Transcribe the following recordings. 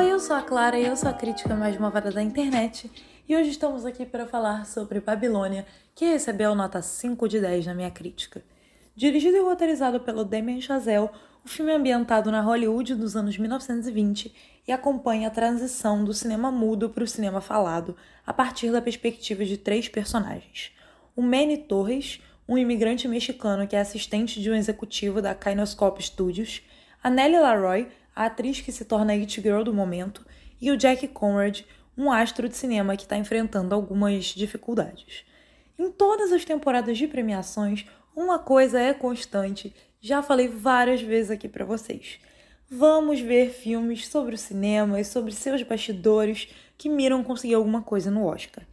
Oi, eu sou a Clara e eu sou a crítica mais malvada da internet. E hoje estamos aqui para falar sobre Babilônia, que recebeu nota 5 de 10 na minha crítica. Dirigido e roteirizado pelo Damien Chazelle, o filme é ambientado na Hollywood dos anos 1920 e acompanha a transição do cinema mudo para o cinema falado a partir da perspectiva de três personagens. O Manny Torres, um imigrante mexicano que é assistente de um executivo da Kinoscope Studios, a Nellie Laroy, a atriz que se torna a It Girl do momento, e o Jack Conrad, um astro de cinema que está enfrentando algumas dificuldades. Em todas as temporadas de premiações, uma coisa é constante, já falei várias vezes aqui para vocês. Vamos ver filmes sobre o cinema e sobre seus bastidores que miram conseguir alguma coisa no Oscar.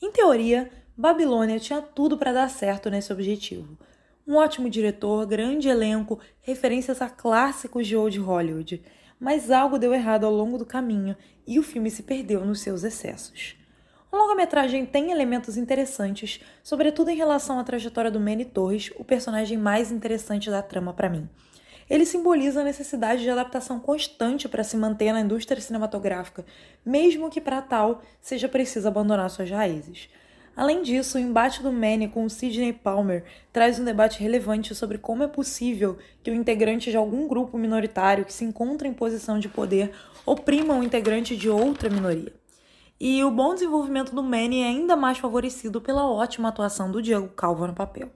Em teoria, Babilônia tinha tudo para dar certo nesse objetivo. Um ótimo diretor, grande elenco, referências a clássicos de old Hollywood. Mas algo deu errado ao longo do caminho e o filme se perdeu nos seus excessos. O longa-metragem tem elementos interessantes, sobretudo em relação à trajetória do Manny Torres, o personagem mais interessante da trama para mim. Ele simboliza a necessidade de adaptação constante para se manter na indústria cinematográfica, mesmo que para tal seja preciso abandonar suas raízes. Além disso, o embate do Manny com o Sidney Palmer traz um debate relevante sobre como é possível que o integrante de algum grupo minoritário que se encontra em posição de poder oprima um integrante de outra minoria. E o bom desenvolvimento do Manny é ainda mais favorecido pela ótima atuação do Diego Calva no papel.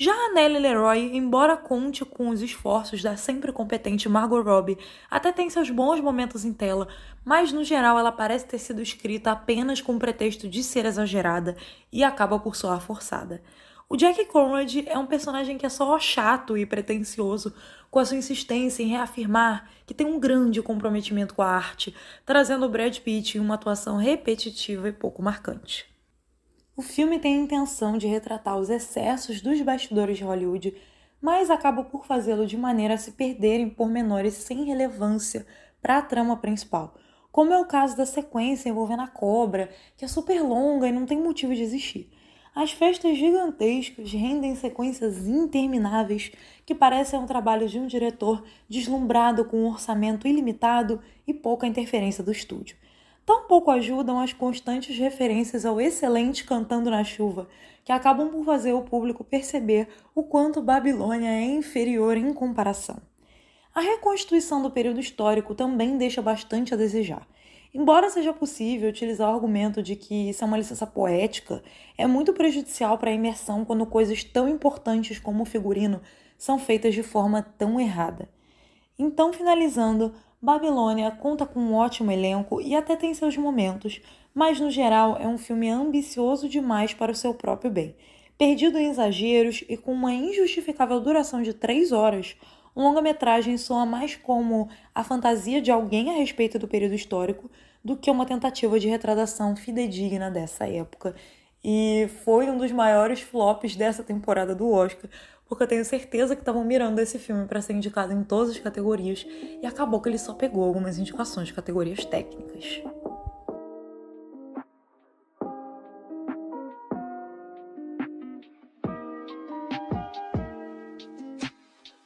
Já a Nellie Leroy, embora conte com os esforços da sempre competente Margot Robbie, até tem seus bons momentos em tela, mas no geral ela parece ter sido escrita apenas com o pretexto de ser exagerada e acaba por soar forçada. O Jack Conrad é um personagem que é só chato e pretensioso, com a sua insistência em reafirmar que tem um grande comprometimento com a arte, trazendo o Brad Pitt em uma atuação repetitiva e pouco marcante. O filme tem a intenção de retratar os excessos dos bastidores de Hollywood, mas acaba por fazê-lo de maneira a se perder em pormenores sem relevância para a trama principal, como é o caso da sequência envolvendo a cobra, que é super longa e não tem motivo de existir. As festas gigantescas rendem sequências intermináveis que parecem um trabalho de um diretor deslumbrado com um orçamento ilimitado e pouca interferência do estúdio. Tampouco ajudam as constantes referências ao excelente Cantando na Chuva, que acabam por fazer o público perceber o quanto Babilônia é inferior em comparação. A reconstituição do período histórico também deixa bastante a desejar. Embora seja possível utilizar o argumento de que isso é uma licença poética, é muito prejudicial para a imersão quando coisas tão importantes como o figurino são feitas de forma tão errada. Então, finalizando, Babilônia conta com um ótimo elenco e até tem seus momentos, mas no geral é um filme ambicioso demais para o seu próprio bem. Perdido em exageros e com uma injustificável duração de três horas, o longa-metragem soa mais como a fantasia de alguém a respeito do período histórico do que uma tentativa de retratação fidedigna dessa época. E foi um dos maiores flops dessa temporada do Oscar, porque eu tenho certeza que estavam mirando esse filme para ser indicado em todas as categorias e acabou que ele só pegou algumas indicações de categorias técnicas.